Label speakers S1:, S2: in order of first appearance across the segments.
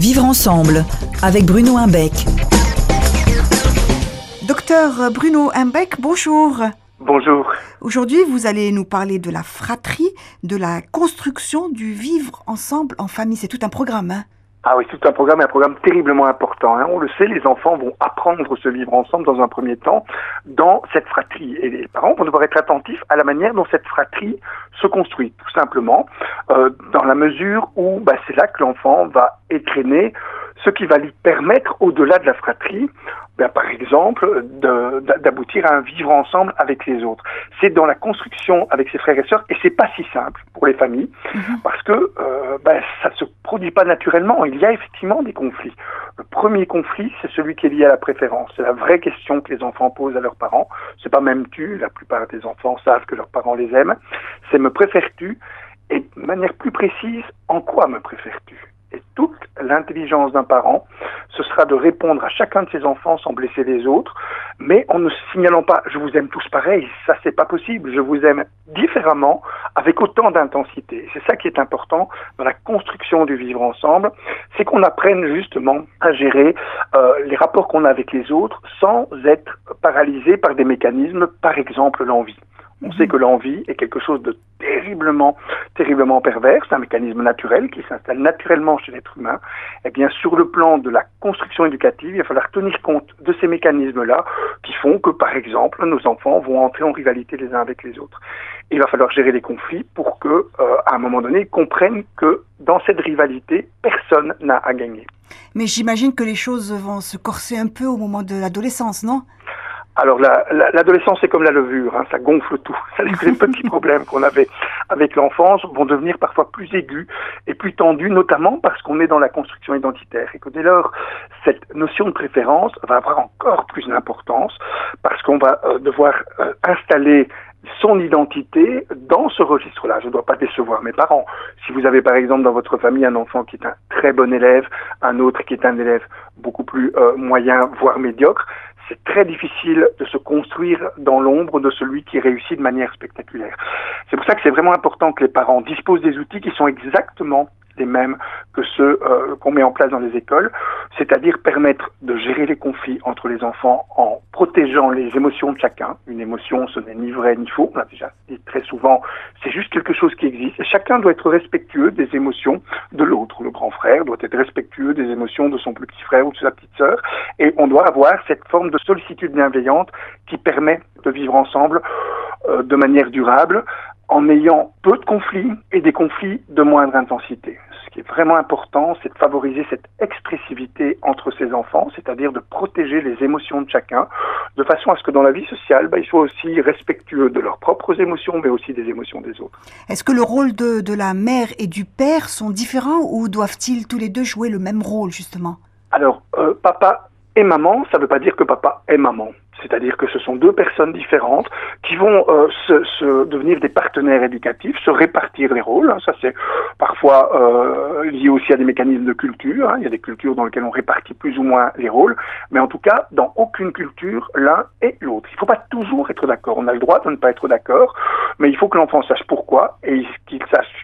S1: Vivre ensemble avec Bruno Imbeck.
S2: Docteur Bruno Imbeck, bonjour.
S3: Bonjour.
S2: Aujourd'hui, vous allez nous parler de la fratrie, de la construction du vivre ensemble en famille. C'est tout un programme. Hein
S3: ah oui, tout un programme, un programme terriblement important. Hein. On le sait, les enfants vont apprendre à se vivre ensemble dans un premier temps dans cette fratrie. Et les parents vont devoir être attentifs à la manière dont cette fratrie se construit, tout simplement, euh, dans la mesure où bah, c'est là que l'enfant va étraîner ce qui va lui permettre, au-delà de la fratrie, ben, par exemple, d'aboutir à un vivre ensemble avec les autres. C'est dans la construction avec ses frères et sœurs, et c'est pas si simple pour les familles, mhm. parce que euh, ben, ça se produit pas naturellement. Il y a effectivement des conflits. Le premier conflit, c'est celui qui est lié à la préférence. C'est la vraie question que les enfants posent à leurs parents. C'est pas même tu. La plupart des enfants savent que leurs parents les aiment. C'est me préfères-tu? Et de manière plus précise, en quoi me préfères-tu? Et toute l'intelligence d'un parent, ce sera de répondre à chacun de ses enfants sans blesser les autres, mais en ne signalant pas je vous aime tous pareil, ça c'est pas possible, je vous aime différemment, avec autant d'intensité. C'est ça qui est important dans la construction du vivre ensemble, c'est qu'on apprenne justement à gérer euh, les rapports qu'on a avec les autres sans être paralysé par des mécanismes, par exemple l'envie. On sait que l'envie est quelque chose de terriblement, terriblement pervers, c'est un mécanisme naturel qui s'installe naturellement chez l'être humain. Eh bien, sur le plan de la construction éducative, il va falloir tenir compte de ces mécanismes-là qui font que, par exemple, nos enfants vont entrer en rivalité les uns avec les autres. il va falloir gérer les conflits pour que, euh, à un moment donné, ils comprennent que dans cette rivalité, personne n'a à gagner.
S2: Mais j'imagine que les choses vont se corser un peu au moment de l'adolescence, non?
S3: Alors l'adolescence c'est comme la levure, hein, ça gonfle tout. Les petits problèmes qu'on avait avec l'enfance vont devenir parfois plus aigus et plus tendus, notamment parce qu'on est dans la construction identitaire et que dès lors cette notion de préférence va avoir encore plus d'importance parce qu'on va euh, devoir euh, installer son identité dans ce registre-là. Je ne dois pas décevoir mes parents. Si vous avez par exemple dans votre famille un enfant qui est un très bon élève, un autre qui est un élève beaucoup plus euh, moyen, voire médiocre, c'est très difficile de se construire dans l'ombre de celui qui réussit de manière spectaculaire. C'est pour ça que c'est vraiment important que les parents disposent des outils qui sont exactement les mêmes que ceux euh, qu'on met en place dans les écoles, c'est-à-dire permettre de gérer les conflits entre les enfants en protégeant les émotions de chacun. Une émotion, ce n'est ni vrai ni faux, on l'a déjà dit très souvent, c'est juste quelque chose qui existe. Chacun doit être respectueux des émotions de l'autre. Le grand frère doit être respectueux des émotions de son petit frère ou de sa petite sœur. Et on doit avoir cette forme de sollicitude bienveillante qui permet de vivre ensemble euh, de manière durable en ayant peu de conflits et des conflits de moindre intensité. Ce qui est vraiment important, c'est de favoriser cette expressivité entre ces enfants, c'est-à-dire de protéger les émotions de chacun, de façon à ce que dans la vie sociale, bah, ils soient aussi respectueux de leurs propres émotions, mais aussi des émotions des autres.
S2: Est-ce que le rôle de, de la mère et du père sont différents ou doivent-ils tous les deux jouer le même rôle, justement?
S3: Alors, euh, papa et maman, ça ne veut pas dire que papa est maman. C'est-à-dire que ce sont deux personnes différentes qui vont euh, se, devenir des partenaires éducatifs, se répartir les rôles. Hein. Ça, c'est parfois euh, lié aussi à des mécanismes de culture. Hein. Il y a des cultures dans lesquelles on répartit plus ou moins les rôles. Mais en tout cas, dans aucune culture, l'un et l'autre. Il ne faut pas toujours être d'accord. On a le droit de ne pas être d'accord, mais il faut que l'enfant sache pourquoi et qu'il sache,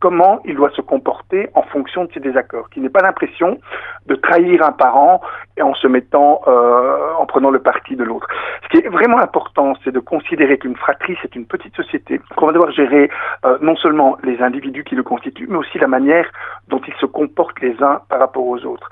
S3: comment il doit se comporter en fonction de ses désaccords, qu'il n'ait pas l'impression de trahir un parent et en se mettant, euh, en prenant le parti de l'autre. Ce qui est vraiment important, c'est de considérer qu'une fratrie, c'est une petite société, qu'on va devoir gérer euh, non seulement les individus qui le constituent, mais aussi la manière dont ils se comportent les uns par rapport aux autres.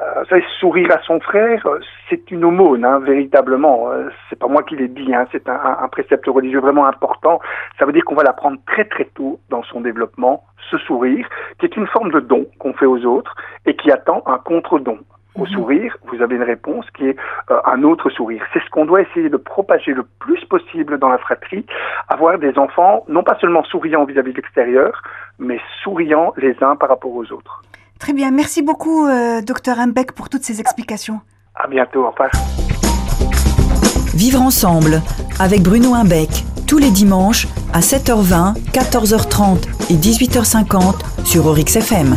S3: Euh, vous savez, sourire à son frère, c'est une aumône, hein, véritablement. Euh, c'est pas moi qui l'ai dit, hein, c'est un, un précepte religieux vraiment important. Ça veut dire qu'on va l'apprendre très très tôt dans son développement ce sourire, qui est une forme de don qu'on fait aux autres et qui attend un contre-don. Au mhm. sourire, vous avez une réponse qui est euh, un autre sourire. C'est ce qu'on doit essayer de propager le plus possible dans la fratrie, avoir des enfants non pas seulement souriants vis-à-vis de l'extérieur, mais souriants les uns par rapport aux autres.
S2: Très bien, merci beaucoup, euh, docteur Imbeck, pour toutes ces explications.
S3: À bientôt, au revoir.
S1: Vivre ensemble avec Bruno Imbeck tous les dimanches à 7h20, 14h30 et 18h50 sur Orix FM.